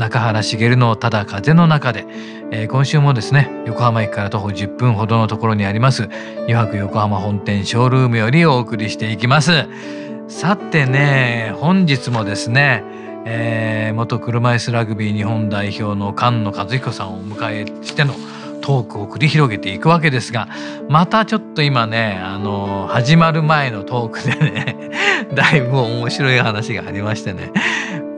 中原茂のただ風の中で、えー、今週もですね横浜駅から徒歩10分ほどのところにあります余白横浜本店ショールームよりお送りしていきます。さてね本日もですね、えー、元車椅子ラグビー日本代表の菅野和彦さんをお迎えしてのトークを繰り広げていくわけですがまたちょっと今ねあの始まる前のトークでね だいぶ面白い話がありましてね。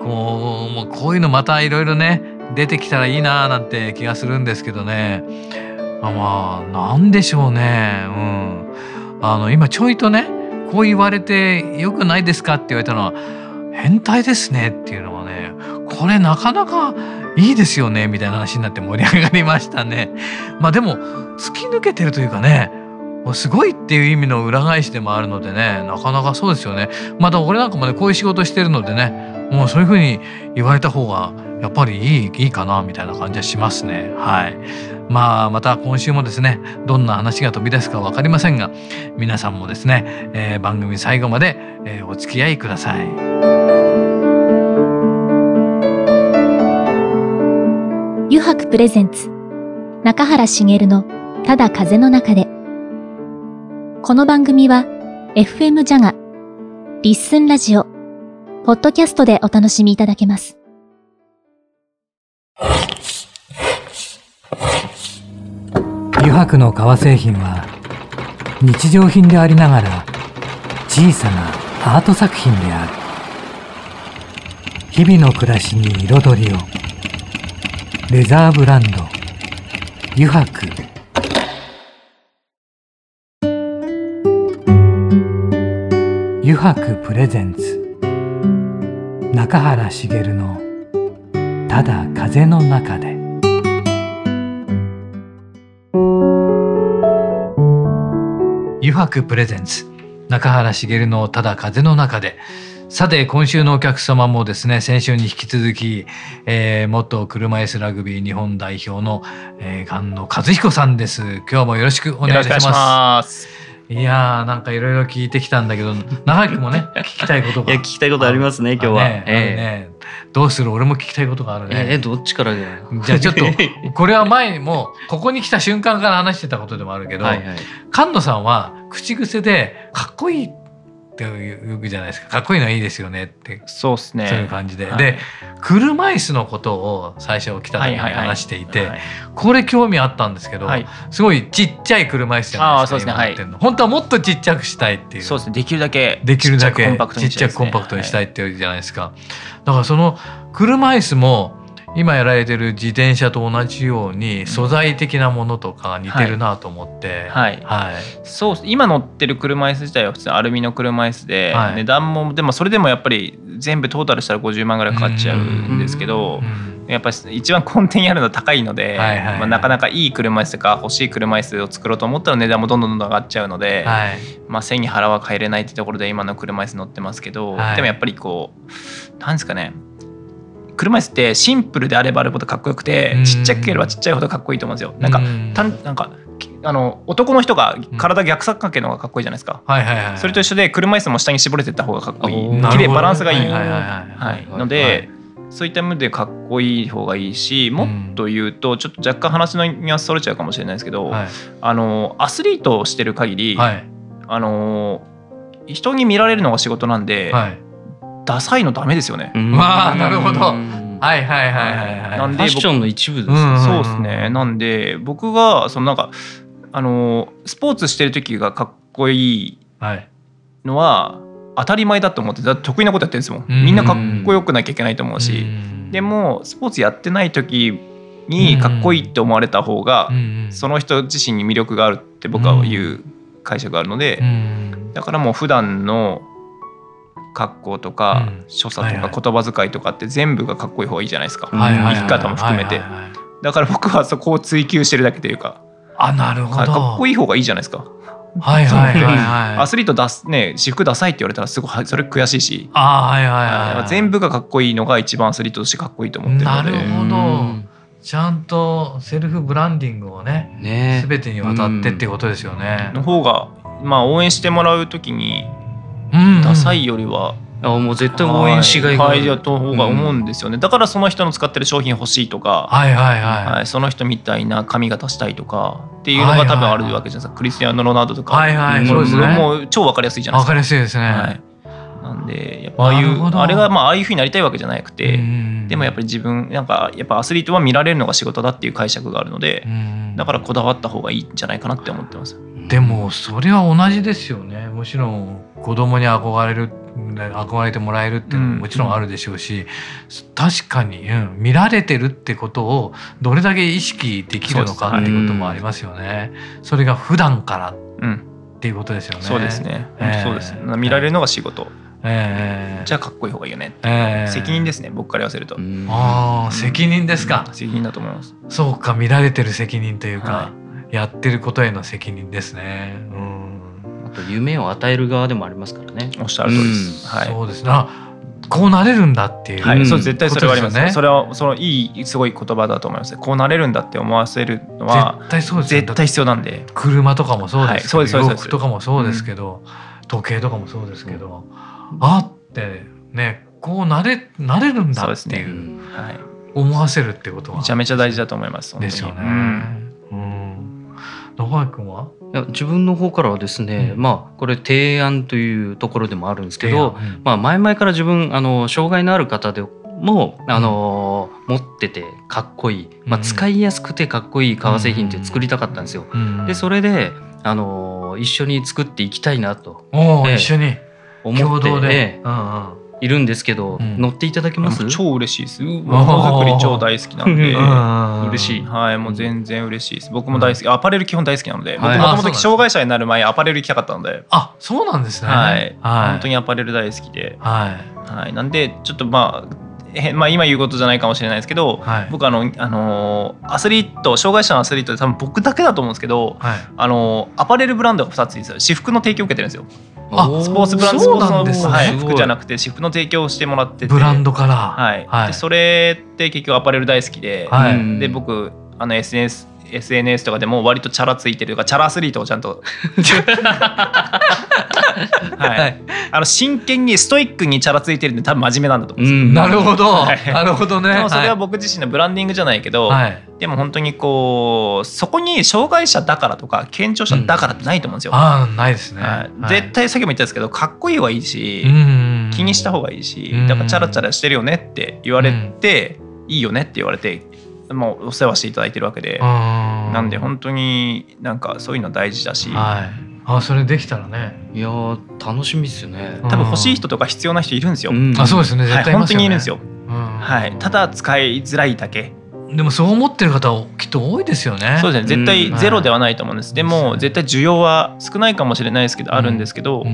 こうもうこういうのまたいろいろね出てきたらいいなーなんて気がするんですけどね。まあまあなんでしょうね。うん。あの今ちょいとねこう言われてよくないですかって言われたのは変態ですねっていうのはねこれなかなかいいですよねみたいな話になって盛り上がりましたね。まあでも突き抜けてるというかねすごいっていう意味の裏返しでもあるのでねなかなかそうですよね。また俺なんかもねこういう仕事してるのでねもうそういうふうに言われた方がやっぱりいいいいかなみたいな感じはしますね。はい。まあまた今週もですねどんな話が飛び出すか分かりませんが皆さんもですね、えー、番組最後まで、えー、お付き合いください。油白プレゼンツ中原茂のただ風の中でこの番組は FM ジャガリッスンラジオポッドキャストでお楽しみいただけます。油白の革製品は日常品でありながら小さなアート作品である。日々の暮らしに彩りを。レザーブランド油白。油白プレゼンツ。中原茂の「ただ風の中で」油白プレゼンツ。中原茂の「ただ風の中で」さて今週のお客様もですね先週に引き続き、えー、元車椅子ラグビー日本代表の、えー、菅野和彦さんです。今日もよろしくお願いします。いやーなんかいろいろ聞いてきたんだけど長くもね 聞きたいことが。いや聞きたいことありますね今日は、ねえー、どうする俺も聞きたいことがあるね。えー、どっちからじゃあちょっと これは前にもここに来た瞬間から話してたことでもあるけど、はいはい、菅野さんは口癖でかっこいいって言うじゃないですか。かっこいいのはいいですよねって。そうすね。そういう感じで、はい、で車椅子のことを最初来た時に話していて、これ興味あったんですけど、はい、すごいちっちゃい車椅子じゃないですか、ね、今本当はもっとちっちゃくしたいっていう。そうですね。できるだけできるだけちっちゃくコンパクトにしたいっていうじゃないですか、だからその車椅子も今やられてる自転車と同じように素材的なものとか似てるなと思って、はい、はい、そう今乗ってる車椅子自体は普通アルミの車椅子で、はい、値段もでもそれでもやっぱり全部トータルしたら50万ぐらいかかっちゃうんですけど、やっぱり一番根底にあるのは高いので、はいはいはい、まあ、なかなかいい車椅子とか欲しい車椅子を作ろうと思ったら値段もどんどんどんどん上がっちゃうので、はい、まあ、背に腹は変えれないってところで今の車椅子乗ってますけど、でもやっぱりこうなんですかね車椅子ってシンプルであればあるほどかっこよくて、ちっちゃければちっちゃいほどかっこいいと思うんですよ。なんか、たんなんかあの男の人が体逆三角形の方がかっこいいじゃないですか、はいはいはいそれと一緒で車椅子も下に絞れてった方がかっこいい。綺麗バランスがいい、はいので、そういった意味でかっこいい方がいいしもっと言うとちょっと若干話のニュアンスそれちゃうかもしれないですけど、はい、あのアスリートをしてる限り、はい、あの人に見られるのが仕事なんで、はい、ダサいのダメですよね。まあなるほど。はいはいはいはい、なんでファッションの一部です、ね、そうですね。なんで僕がそのなんかあのスポーツしてる時がかっこいいのは当たり前だと思ってだ得意なことやってるんですもん。みんなかっこよくなきゃいけないと思うし、でもスポーツやってない時にかっこいいって思われた方がその人自身に魅力があるって僕は言う解釈があるので、だからもう普段の格好とか、所作とか言葉遣いとかって全部がかっこいい方がいいじゃないですか、生き方も含めて、だから僕はそこを追求してるだけというかあなるほど。かっこいい方がいいじゃないですか。はいはいはいはい。アスリート出すね私服ダサいって言われたらすごいそれ悔しいし、あはいはいはい、はい、全部がかっこいいのが一番アスリートとしてかっこいいと思ってるので。なるほど。ちゃんとセルフブランディングをねね。全てにわたってっていうことですよね。の方がまあ応援してもらう時にダサいよりはあもう絶対応援しがいがある。方が思うんですよね、うん、だからその人の使ってる商品欲しいとか、はいはいはい、はい、その人みたいな髪型したいとかっていうのが多分あるわけじゃないですか、クリスティアーノ・ロナウドとか、はいはい、そうですね、もう超わかりやすいじゃないですか。わかりやすいですね、はい。なんでやっぱああいうあれがまあああいうふうになりたいわけじゃなくてでもやっぱり自分なんかやっぱアスリートは見られるのが仕事だっていう解釈があるのでだからこだわった方がいいんじゃないかなって思ってます。でもそれは同じですよね。もちろん子供に憧れる憧れてもらえるっていうのももちろんあるでしょうし、うん、確かに、うん、見られてるってことをどれだけ意識できるのかっていうこともありますよね。それが普段からっていうことですよね。そうですね。えー、そうです。見られるのが仕事。えー、じゃあかっこいい方がいいよね、えー、責任ですね僕から言わせると。ああ責任ですか、責任だと思います。そうか見られてる責任というか、はい、やってることへの責任ですね。うんと夢を与える側でもありますからね。おっしゃる通りです。はい、そうですね。こうなれるんだっていう、はい、そう絶対それはありますね。それはそのいいすごい言葉だと思います。こうなれるんだって思わせるのは絶対そうです絶対必要なんで。車とかもそうですけど、はい、そうです洋服とかもそうですけど、うん、時計とかもそうですけど、うん、あってねこうなれなれるんだっていう、ね、はい、思わせるってことはめちゃめちゃ大事だと思います。ですよね。うん。うん、野川君は？自分の方からはですね、うん、まあこれ提案というところでもあるんですけど、うん、まあ前々から自分あの障害のある方でもあの、持っててかっこいい、まあ、使いやすくてかっこいい革製品って作りたかったんですよ。でそれであの一緒に作っていきたいなと、一緒に。思って、ええ、うんうんいるんですけど、うん、乗っていただけます？超嬉しいです。ものづくり超大好きなんで。嬉しい。はいもう全然嬉しいです。僕も大好き。アパレル基本大好きなので、僕もともと障害者になる前アパレル行きたかったので。あそうなんですね。はい、はい、本当にアパレル大好きで。はい、はい、なんでちょっとまあえまあ、今言うことじゃないかもしれないですけど、はい、僕あの、あのアスリート障害者のアスリートで多分僕だけだと思うんですけど、はい、あのアパレルブランドが2つ私服の提供を受けてるんですよ。あスポーツブランドスポーツの、はい、服じゃなくて私服の提供をしてもらってて。ブランドから、はい。はい、でそれって結局アパレル大好きで,、はい、で僕あの SNS SNS とかでも割とチャラついてるかチャラアスリートをちゃんと はい、あの真剣にストイックにチャラついてるんで多分真面目なんだと思うんですよ、うん、なるほど、なるほどね。それは僕自身のブランディングじゃないけど、はい、でも本当にこうそこに障害者だからとか健常者だからってないと思うんですよ、うん、あないですね、はい、絶対さっきも言ったんですけどかっこいいはいいし、気にした方がいいしだからチャラチャラしてるよねって言われて、いいよねって言われてもうお世話していただいてるわけでなんで本当になんかそういうの大事だし、はい、あそれできたらね。いや楽しみですよね。多分欲しい人とか必要な人いるんですよ、うん、あそうですね。絶対、ねはい、本当にいるんですよ、はい、ただ使いづらいだけ。でもそう思ってる方きっと多いですよね。そうですね。絶対ゼロではないと思うんです。うん、でも絶対需要は少ないかもしれないですけど、あるんですけど、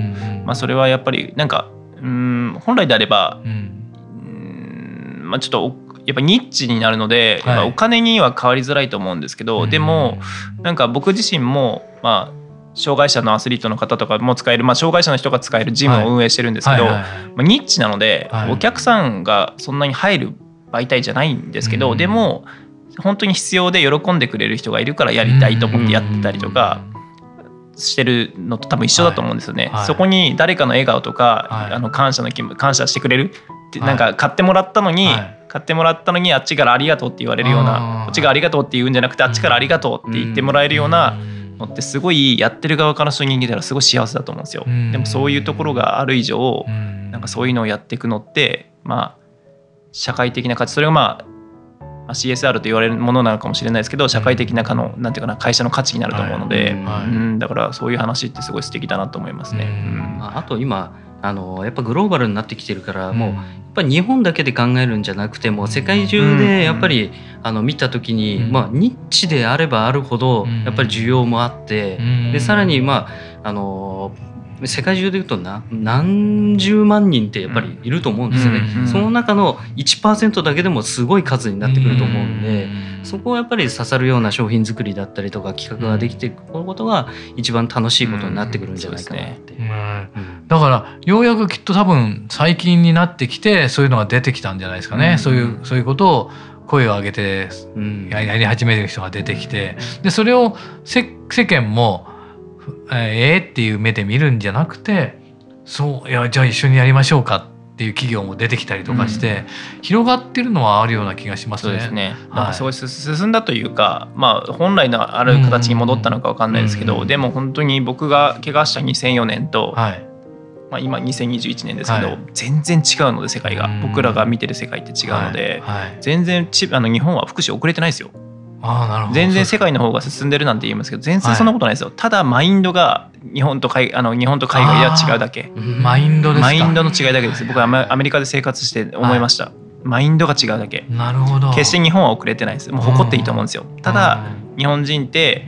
まあそれはやっぱりなんかうん本来であれば、うん、まあちょっとやっぱニッチになるので、はい、お金には変わりづらいと思うんですけど、でもなんか僕自身もまあ障害者のアスリートの方とかも使える、まあ、障害者の人が使えるジムを運営してるんですけど、まあ、ニッチなので、お客さんがそんなに入る媒体じゃないんですけど、でも本当に必要で喜んでくれる人がいるからやりたいと思ってやってたりとか。してるのと多分一緒だと思うんですよね、そこに誰かの笑顔とか、はい、あの感謝の気分感謝してくれるってなんか買ってもらったのに、買ってもらったのにあっちからありがとうって言われるようなこっちがありがとうって言うんじゃなくてあっちからありがとうって言ってもらえるようなのってすごいやってる側からそういう人間たらすごい幸せだと思うんですよ。でもそういうところがある以上なんかそういうのをやっていくのってまあ社会的な価値それがまあ CSR と言われるものなのかもしれないですけど社会的なかのなんていうかな会社の価値になると思うので、うん、だからそういう話ってすごい素敵だなと思いますね。うん、あと今あのやっぱグローバルになってきてるからもうぱり日本だけで考えるんじゃなくても世界中でやっぱりあの見た時にまあニッチであればあるほどやっぱり需要もあってでさらにまああの世界中でいうとな何十万人ってやっぱりいると思うんですよね、うん。うん、その中の1%だけでもすごい数になってくると思うんで、うん、そこをやっぱり刺さるような商品作りだったりとか企画ができていくことが一番楽しいことになってくるんじゃないかなって。だからようやくきっと多分最近になってきてそういうのが出てきたんじゃないですかね、そういうそういうことを声を上げてやり始める人が出てきて。でそれを世間もええー、っていう目で見るんじゃなくてそういやじゃあ一緒にやりましょうかっていう企業も出てきたりとかして、うん、広がってるのはあるような気がしますね。そうですね。はい、すごい進んだというか、まあ本来のある形に戻ったのかわかんないですけど、うんうん、でも本当に僕が怪我した2004年と、はい、まあ今2021年ですけど、はい、全然違うので世界が、僕らが見てる世界って違うので、全然ちあの日本は福祉遅れてないですよ。あなるほど。全然世界の方が進んでるなんて言いますけど全然そんなことないですよ、はい、ただマインドが日本と海あの日本と海外では違うだけ。マインドですマインドの違いだけです。僕はアメリカで生活して思いました、はい、マインドが違うだけ。なるほど。決して日本は遅れてないです。もう誇っていいと思うんですよ。ただ日本人って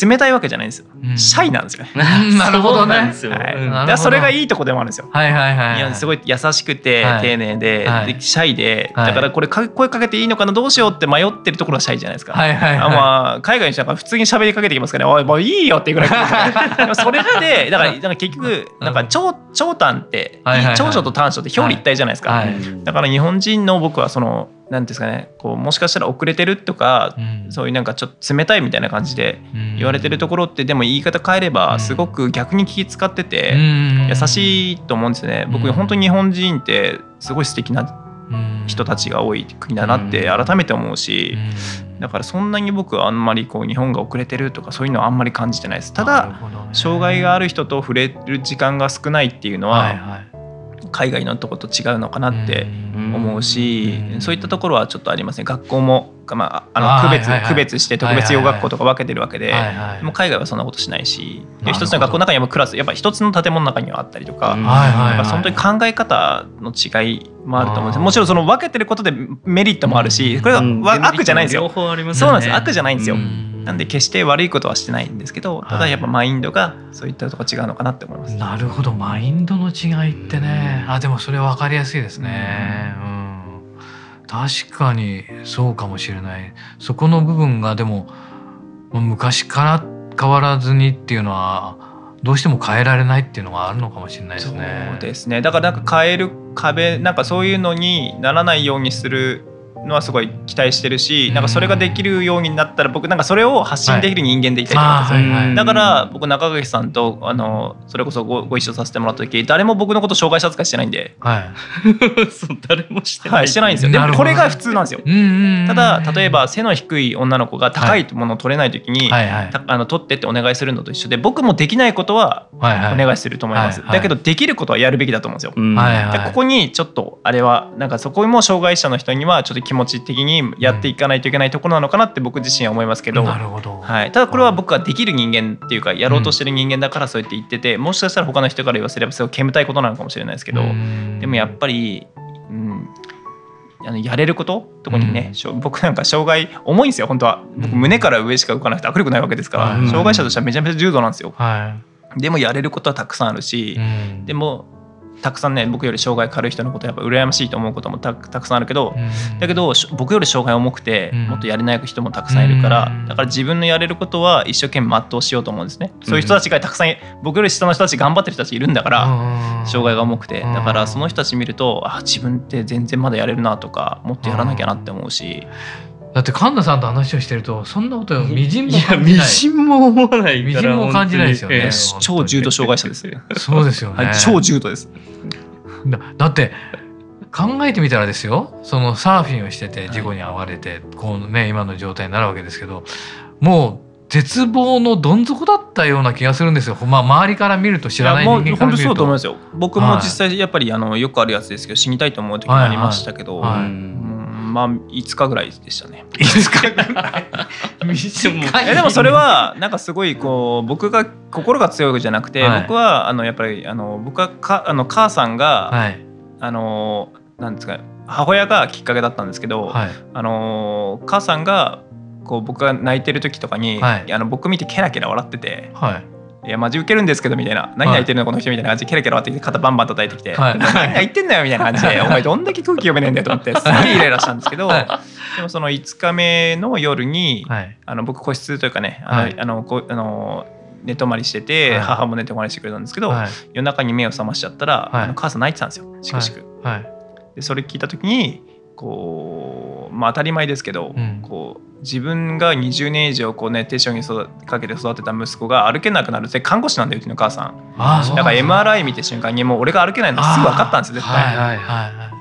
冷たいわけじゃないんですよ、うん、シャイなんですよ なるほどね。はい、それがいいとこでもあるんですよ。はいはいはい、い、やすごい優しくて、丁寧ではい、でシャイで、だからこれ声かけていいのかな？どうしようって迷ってるところはシャイじゃないですか。はいはい、はい、まあ海外の人は普通に喋りかけてきますから、ね、おいもういいよっていうぐらい。それってだからなんか結局なんか長長短って、長所と短所って表裏一体じゃないですか。だから日本人の僕はそのなんですかねこうもしかしたら遅れてるとか、うん、そういうなんかちょっと冷たいみたいな感じで言われてるところってでも言い方変えればすごく逆に気使ってて優しいと思うんですよね。僕本当に日本人ってすごい素敵な人たちが多い国だなって改めて思うしだからそんなに僕はあんまりこう日本が遅れてるとかそういうのはあんまり感じてないです。ただ障害がある人と触れる時間が少ないっていうのは海外のとこと違うのかなって思うしそういったところはちょっとありますね。学校も、まあ、あの区別区別して特別養学校とか分けてるわけででも海外はそんなことしないし一つの学校の中にもクラスやっぱ一つの建物の中にはあったりとか本当に考え方の違いもあると思うんです。もちろんその分けてることでメリットもあるしこれは悪じゃないんですよ。そうなんです悪じゃないんですよ。なんで決して悪いことはしてないんですけどただやっぱマインドがそういったとこ違うのかなって思います。なるほど。マインドの違いってね。あでもそれ分かりやすいですね。うん、確かにそうかもしれない。そこの部分がでも昔から変わらずにっていうのはどうしても変えられないっていうのがあるのかもしれないですね。そうですね。だからなんか変える壁なんかそういうのにならないようにするのはすごい期待してるしなんかそれができるようになったら僕なんかそれを発信できる人間でいたいと思うんですよ、だから僕中垣さんとあのそれこそごご一緒させてもらった時誰も僕のこと障害者扱いしてないんで、はい、そう誰もしてない、はい、してないんですよ。でもこれが普通なんですよ。ただ例えば背の低い女の子が高いものを取れない時に、はいはい。あの取ってってお願いするのと一緒で僕もできないことはお願いすると思います、はいはい、だけどできることはやるべきだと思うんですよ、はいはい、ここにちょっとあれはなんかそこも障害者の人にはちょっと気持ち的にやっていかないといけないところなのかなって僕自身は思いますけど,、なるほど。はい、ただこれは僕はできる人間っていうかやろうとしてる人間だからそうやって言ってて、もしかしたら他の人から言わせればすごい煙たいことなのかもしれないですけどでもやっぱり、うん、あのやれること特にね、うん、僕なんか障害重いんですよ本当は。僕胸から上しか動かなくて握力ないわけですから、うん、障害者としてはめちゃめちゃ重度なんですよ、はい、でもやれることはたくさんあるし、うん、でもたくさんね僕より障害軽い人のことやっぱ羨ましいと思うこともたくさんあるけど、うん、だけど僕より障害重くてもっとやれない人もたくさんいるから、うん、だから自分のやれることは一生懸命全うしようと思うんですね、そういう人たちがたくさん僕より下の人たち頑張ってる人たちいるんだから、障害が重くて。だからその人たち見るとあ自分って全然まだやれるなとかもっとやらなきゃなって思うし。だって神田さんと話をしてるとそんなことみじんも感じない。みじんも思わないみじんも感じないですよね。超重度障害者です。そうですよね。超重度です。だだって考えてみたらですよそのサーフィンをしてて事故に遭われて、はい、こうね今の状態になるわけですけどもう絶望のどん底だったような気がするんですよ。まあ周りから見ると知らない人間から見ると。そうと思いますよ。僕も実際やっぱりあのよくあるやつですけど死にたいと思う時もありましたけど、はいはいはい、まあ5日ぐらいでしたね。5日ぐらい？いやでもそれはなんかすごいこう僕が心が強いわけじゃなくて、はい、僕はあのやっぱりあの僕はかあの母さんが、はい、あのなんですか母親がきっかけだったんですけど、はい、あの母さんがこう僕が泣いてる時とかに、あの僕見てケラケラ笑ってて。いやマジウケるんですけどみたいな。何泣いてるのこの人みたいな感じでケラケラって肩バンバン叩いてきて、はい、何言ってんだよみたいな感じでお前どんだけ空気読めねえんだよと思ってすごいイライラしたんですけど、はい、でもその5日目の夜に、はい、あの僕個室というかねあの、あのこあの寝泊まりしてて、母も寝泊まりしてくれたんですけど、夜中に目を覚ましちゃったら、あの母さん泣いてたんですよしくしく。でそれ聞いた時にこうまあ当たり前ですけど、うん、こう自分が20年以上こうね手塩にかけて育てた息子が歩けなくなるって看護師なんだようちの母さん。だ。から MRI 見て瞬間にもう俺が歩けないのすぐ分かったんですよ絶対、はいはいは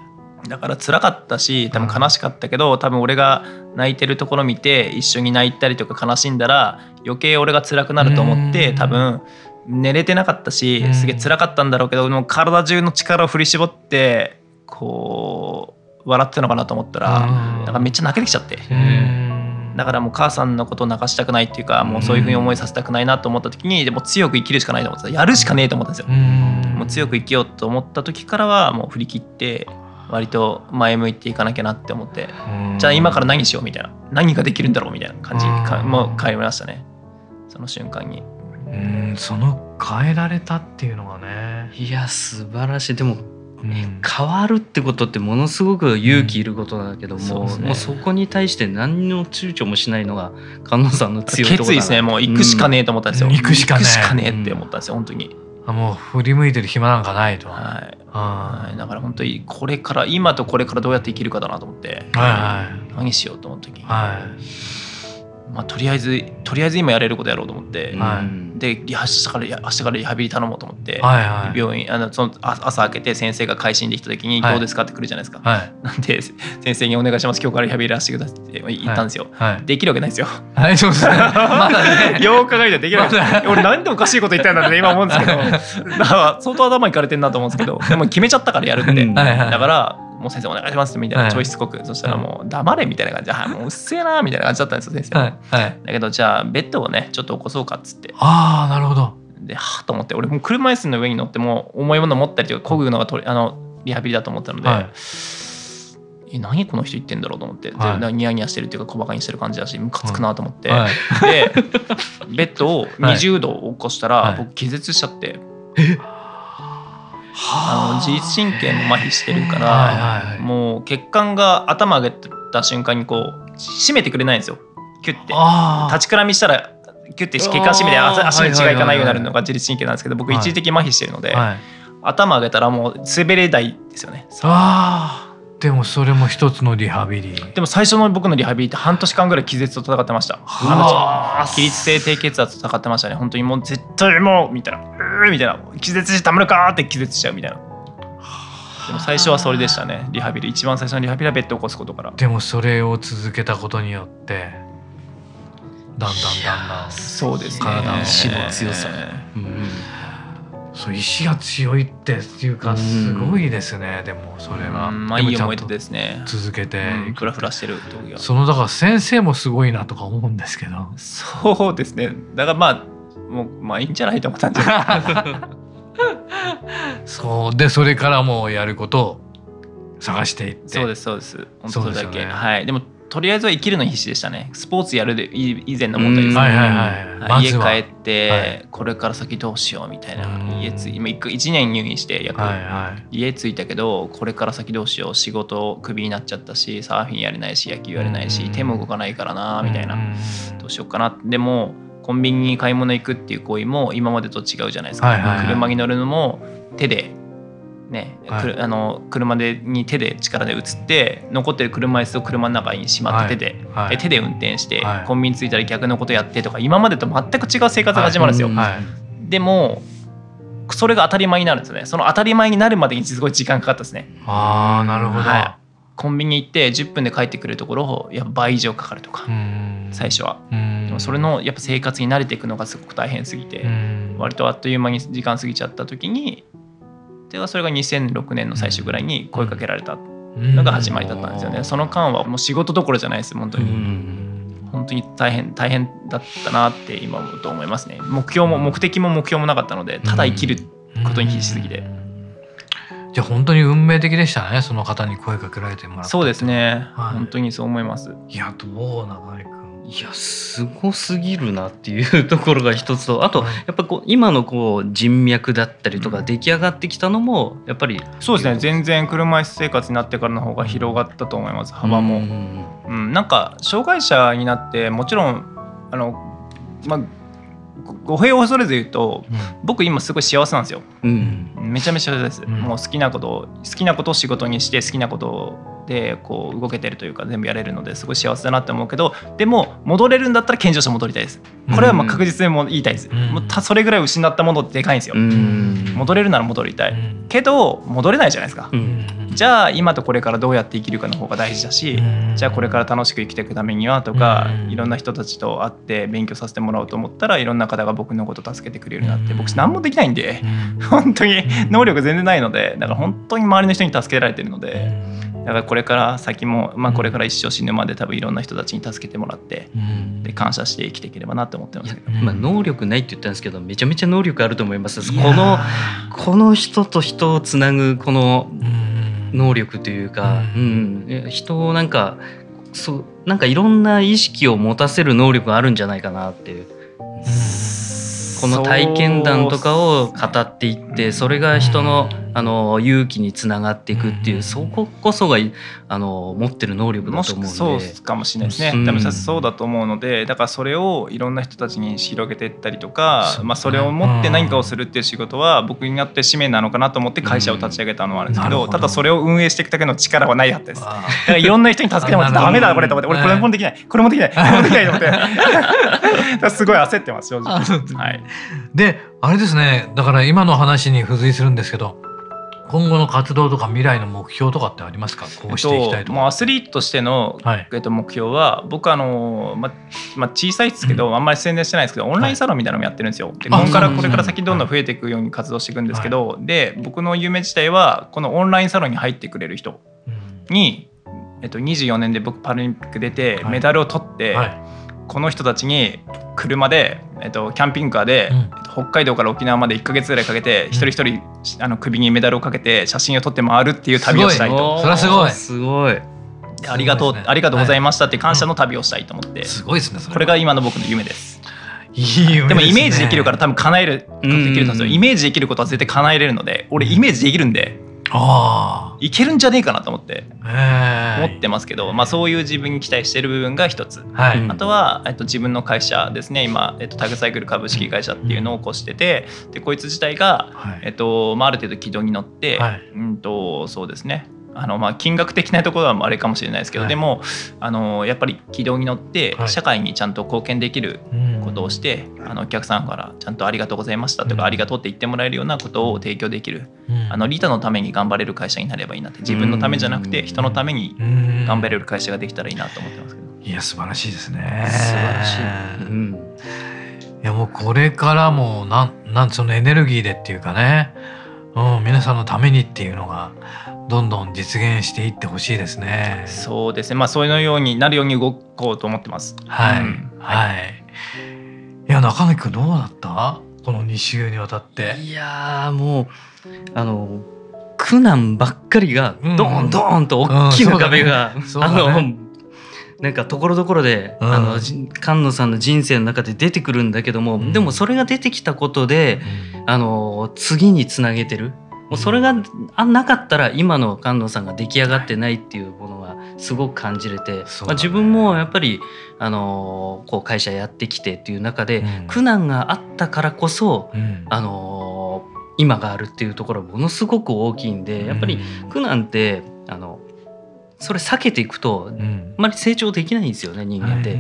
い、だから辛かったし多分悲しかったけど多分俺が泣いてるところ見て一緒に泣いたりとか悲しんだら余計俺が辛くなると思って多分寝れてなかったしすげえ辛かったんだろうけども体中の力を振り絞ってこう笑ってたのかなと思ったらなんかめっちゃ泣けてきちゃって。だからもう母さんのことを泣かしたくないっていうかもうそういうふうに思いさせたくないなと思った時にでも強く生きるしかないと思ってやるしかねえと思ったんですよ。もう強く生きようと思った時からはもう振り切って割と前向いていかなきゃなって思ってじゃあ今から何しようみたいな。何ができるんだろうみたいな感じもう変えましたね。その瞬間に。うんその変えられたっていうのがね。いや素晴らしい。でも変わるってことってものすごく勇気いることだけども、うんそね、もうそこに対して何の躊躇もしないのが菅野さんの強いところ決意ですね。もう行くしかねえと思ったんですよ、うん、行くしかねえ。って思ったんですよ本当に。あもう振り向いてる暇なんかないと。はい。はい、だから本当にこれから今とこれからどうやって生きるかだなと思って、はいはい、何しようと思った時に、はいまあ、とりあえずとりあえず今やれることやろうと思って、はい、で明日から明日からリハビリ頼もうと思って、はいはい、病院あのその朝開けて先生が回診できた時に「どうですか?」って来るじゃないですか、はい、なんで先生に「お願いします。今日からリハビリらせてください」って言ったんですよ、はい、できるわけないですよ。はいそうですね。まだね。よう考えたらできない。俺何でおかしいこと言ったんだって今思うんですけど。だから相当頭いかれてんなと思うんですけど。でも決めちゃったからやるって、だからもう先生お願いしますみたいなちょい。しつこく、はい、そしたらもう黙れみたいな感じで、はい、もううっせえなみたいな感じだったんですよ先生、はい。はい、だけどじゃあベッドをねちょっと起こそうかっつって。ああなるほど。ではあと思って俺も車椅子の上に乗っても重いもの持ったりとかこぐのがとあのリハビリだと思ったので、はい。え何この人言ってんだろうと思って、はい、ニヤニヤしてるっていうか小バカにしてる感じだしムカつくなと思って、はい、でベッドを20度起こしたら、僕気絶しちゃって。え？あの自律神経も麻痺してるから、もう血管が頭上げた瞬間にこう締めてくれないんですよ。キュッて。立ちくらみしたらキュッて血管締めて足に血がいかないようになるのが自律神経なんですけど僕一時的麻痺してるので、はい、頭上げたらもう滑れないですよね。あでもそれも一つのリハビリ。でも最初の僕のリハビリって半年間ぐらい気絶と戦ってました。起立性低血圧と戦ってましたね。本当にもう絶対もうみたいな。うみたいな。気絶してたまるかって気絶しちゃうみたいな。でも最初はそれでしたね。リハビリ。一番最初のリハビリはベッドを起こすことから。でもそれを続けたことによってだんだんだんだんそうですね。体の強さ、うんそう意志が強いっていうかすごいですね、でもそれは、まあいい思い出ですね。続けてフラフラしてる時は。そのだから先生もすごいなとか思うんですけど。そうですね。だからまあもうまあいいんじゃないと思ったんで そう。でそれからもうやることを探していって。そうですそうです。本当それだけ、ね、はい。でもとりあえずは生きるの必死でしたね。スポーツやるで以前の問題です、ね、はいはいはい、家帰って、これから先どうしようみたいな。家つ今 1, 1年入院して約、はいはい、家着いたけどこれから先どうしよう。仕事クビになっちゃったしサーフィンやれないし野球やれないし手も動かないからなみたいな。どうしようかな。でもコンビニに買い物行くっていう行為も今までと違うじゃないですか、はいはいはい、車に乗るのも手でね、はい、あの車でに手で力で移って残ってる車椅子を車の中にしまって手ではい、手で運転して、はい、コンビニ着いたら逆のことやってとか今までと全く違う生活が始まるんですよ。でもそれが当たり前になるんですよね。その当たり前になるまでにすごい時間かかったですね。あなるほど、コンビニ行って10分で帰ってくるところをやっぱ倍以上かかるとか最初は。でもそれのやっぱ生活に慣れていくのがすごく大変すぎて割とあっという間に時間過ぎちゃった時にでそれが2006年の最初ぐらいに声かけられたのが始まりだったんですよね。その間はもう仕事どころじゃないです本当に。本当に大変大変だったなって今思うと思いますね。目標も目的も目標もなかったのでただ生きることに必死すぎて。じゃあ本当に運命的でしたねその方に声かけられてもらったそうですね、はい、本当にそう思います。いやどう長井君いやすごすぎるなっていうところが一つとあとやっぱこう今のこう人脈だったりとか出来上がってきたのもやっぱりそうですね。全然車椅子生活になってからの方が広がったと思います幅も。うん、うん、なんか障害者になってもちろんあの、まあ、語弊を恐れず言うと、うん、僕今すごい幸せなんですよ、うん、めちゃめちゃ幸せです、もう好きなこと好きなことを仕事にして好きなことをでこう動けてるというか全部やれるのですごい幸せだなって思うけどでも戻れるんだったら健常者戻りたいです。これはまあ確実にも言いたいです、うん、もうそれぐらい失ったものってでかいんですよ、うん、戻れるなら戻りたい、けど戻れないじゃないですか、じゃあ今とこれからどうやって生きるかの方が大事だし、じゃあこれから楽しく生きていくためにはとか、いろんな人たちと会って勉強させてもらおうと思ったらいろんな方が僕のこと助けてくれるなって僕何もできないんで、本当に能力全然ないのでだから本当に周りの人に助けられてるので。だからこれから先も、まあ、これから一生死ぬまで多分いろんな人たちに助けてもらって、で感謝して生きていければなって思ってますけど、まあ、能力ないって言ったんですけどめちゃめちゃ能力あると思います。このこの人と人をつなぐこの能力というか、うん、人をなんかそうなんかいろんな意識を持たせる能力があるんじゃないかなっていう。この体験談とかを語っていってそれが人のあの勇気につながっていくっていう、そここそがあの持ってる能力だと思うので。そうかもしれないですね、うん、多分そうだと思うのでだからそれをいろんな人たちに広げていったりとか、まあ、それを持って何かをするっていう仕事は僕になって使命なのかなと思って会社を立ち上げたのはあるんですけど,、ただそれを運営していくだけの力はないはずです。だからいろんな人に助けてもらってダメだこれと思って俺これもできない。これもできない。これもできないと思って。すごい焦ってます正直。はい、であれですね。だから今の話に付随するんですけど今後の活動とか未来の目標とかってありますか？こうしていきたいと、えっと、アスリートとしての、はい、えっと、目標は僕あの、まま小さいですけど、うん、あんまり宣伝してないですけどオンラインサロンみたいなのもやってるんですよ。でここからこれから先どんどん増えていくように活動していくんですけど、はい、で僕の夢自体はこのオンラインサロンに入ってくれる人に、えっと、24年で僕パラリンピック出てメダルを取って、この人たちに車で、えっと、キャンピングカーで、うん、北海道から沖縄まで1か月ぐらいかけて、一人一人あの首にメダルをかけて写真を撮って回るっていう旅をしたいと。それはすごい。すごい。ありがとう、ね、ありがとうございましたって感謝の旅をしたいと思って、すごいですねこれが今の僕の夢です。いい夢でもイメージできるから多分叶えるできるんですよ。イメージできることは絶対叶えれるので俺イメージできるんであいけるんじゃねえかなと思って。思ってますけど、まあ、そういう自分に期待してる部分が一つ、はい、あとは、えっと、自分の会社ですね。今、えっと、タグサイクル株式会社っていうのを起こしててでこいつ自体が、はい、えっとまあ、ある程度軌道に乗って、はい、うんとそうですねあのまあ金額的なところはあれかもしれないですけど、はい、でもあのやっぱり軌道に乗って社会にちゃんと貢献できることをして、はい、あのお客さんからちゃんと「ありがとうございました」とか、うん、ありがとう」って言ってもらえるようなことを提供できる、うん、あのリタのために頑張れる会社になればいいなって自分のためじゃなくて人のために頑張れる会社ができたらいいなと思ってますけど。いや素晴らしいですね。素晴らしい。うん、いやもうこれからもなんなんそのエネルギーでっていうかね、うん、皆さんのためにっていうのがどんどん実現していってほしいですね。そうですね。まあそういうようになるように動こうと思ってます。はい。うん、はい。いや中垣君どうだった？この2週にわたって。いやもうあの苦難ばっかりがドーンドーンと大きな壁が、うんうんね、あの。なんかところどころで、うん、あの菅野さんの人生の中で出てくるんだけども、うん、でもそれが出てきたことで、うん、あの次につなげてる。もうそれがなかったら今の菅野さんが出来上がってないっていうものがすごく感じれて、ね、まあ、自分もやっぱりあのこう会社やってきてっていう中で、うん、苦難があったからこそ、うん、あの今があるっていうところはものすごく大きいんでやっぱり苦難ってそれ避けていくと、あまり成長できないんですよね人間って。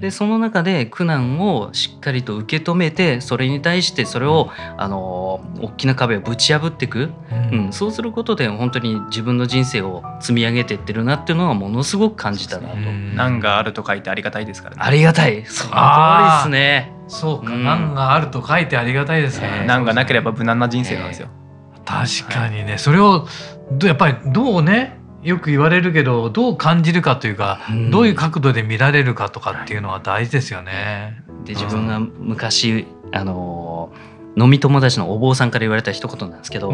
でその中で苦難をしっかりと受け止めてそれに対してそれをあの大きな壁をぶち破っていく、うん、うん、そうすることで本当に自分の人生を積み上げていってるなっていうのはものすごく感じたなと。難があると書いてありがたいですからね。ありがたい。その通りですね。そうか、難があると書いてありがたいですね。難がなければ無難な人生なんですよ。えー、確かにね、それをやっぱりどうねよく言われるけどどう感じるかというか、うん、どういう角度で見られるかとかっていうのは大事ですよね。で自分が昔あの飲み友達のお坊さんから言われた一言なんですけど、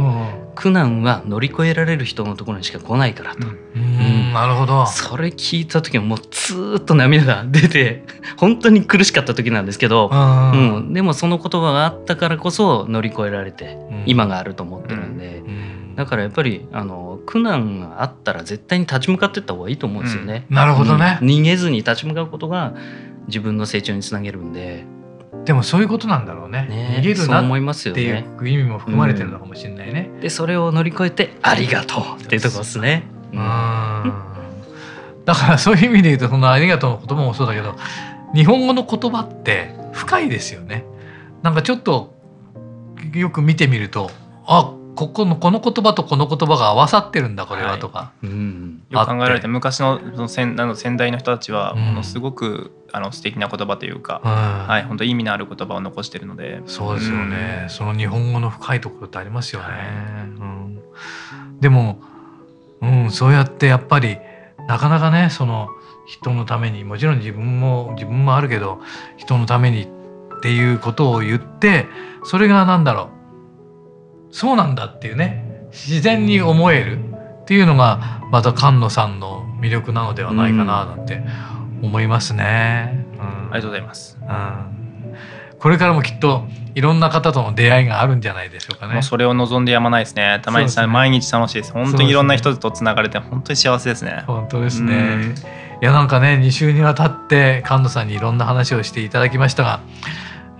苦難は乗り越えられる人のところにしか来ないからと。うん、なるほど。それ聞いた時はもうずっと涙が出て 本当に苦しかった時なんですけど、うん、でもその言葉があったからこそ乗り越えられて、今があると思ってるんで、だからやっぱりあの苦難があったら絶対に立ち向かっていった方がいいと思うんですよね。なるほどね、逃げずに立ち向かうことが自分の成長につなげるんで。でもそういうことなんだろうね。ね逃げるなっていう意味も含まれてるのかもしれないね。うん、でそれを乗り越えてありがとうっていうところですね。うん、だからそういう意味で言うとそのありがとうの言葉もそうだけど日本語の言葉って深いですよね。なんかちょっとよく見てみるとあここのこの言葉とこの言葉が合わさってるんだこれはとか、はい、うん、よく考えられて昔のその先の先代の人たちはものすごく、あの素敵な言葉というか、うん、はい本当意味のある言葉を残してるので。そうですよね、うん、その日本語の深いところってありますよね、はい、うん、でも、うん、そうやってやっぱりなかなかねその人のためにもちろん自分も自分もあるけど人のためにっていうことを言ってそれが何だろうそうなんだっていうね自然に思えるっていうのがまた菅野さんの魅力なのではないかななんて思いますね。うん、ありがとうございます、うん、これからもきっといろんな方との出会いがあるんじゃないでしょうかね。それを望んでやまないですね。たまに、ね、毎日楽しいです。本当にいろんな人とつながれて本当に幸せですね。本当ですね。いやなんかね2週にわたって菅野さんにいろんな話をしていただきましたが、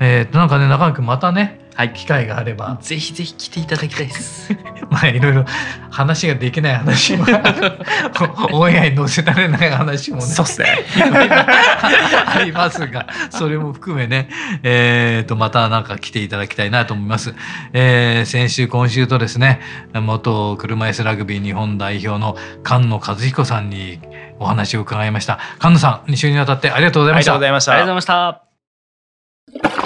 えー、となんかね中野君またねはい、機会があれば。ぜひぜひ来ていただきたいです。まあいろいろ話ができない話も オンエアに載せられない話もね。そうっすね。ありますがそれも含めね。えー、とまたなんか来ていただきたいなと思います、えー、先週今週とですね元車椅子ラグビー日本代表の菅野和彦さんにお話を伺いました。菅野さん2週にわたってありがとうございました。ありがとうございました。ありがとうございました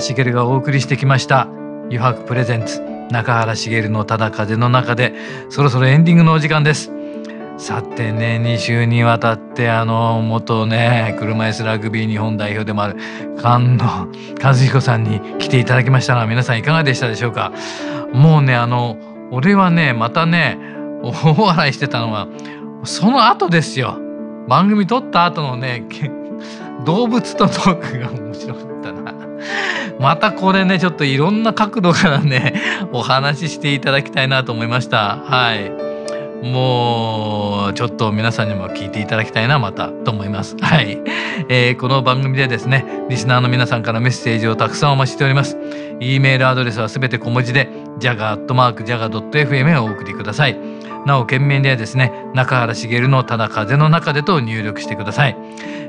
原茂がお送りしてきました「余白プレゼンツ中原茂のただ風の中で」そろそろエンディングのお時間です。さてね2週にわたってあの元ね車椅子ラグビー日本代表でもある菅野和彦さんに来ていただきましたが皆さんいかがでしたでしょうか？もうねあの俺はねまたね大笑いしてたのはその後ですよ番組撮った後のね動物とトークが面白かった。またこれねちょっといろんな角度からね お話ししていただきたいなと思いました。はい。もうちょっと皆さんにも聞いていただきたいなまたと思います。はい、えー、この番組でですねリスナーの皆さんからメッセージをたくさんお待ちしております。E メールアドレスはすべて小文字で jaga.jaga.fm へお送りください。なお件名ではですね中原茂のただ風の中でと入力してください、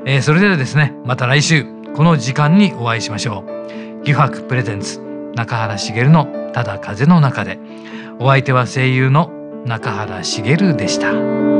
えー、それではですねまた来週この時間にお会いしましょう。ギファクプレゼンツ中原茂のただ風の中でお相手は声優の中原茂でした。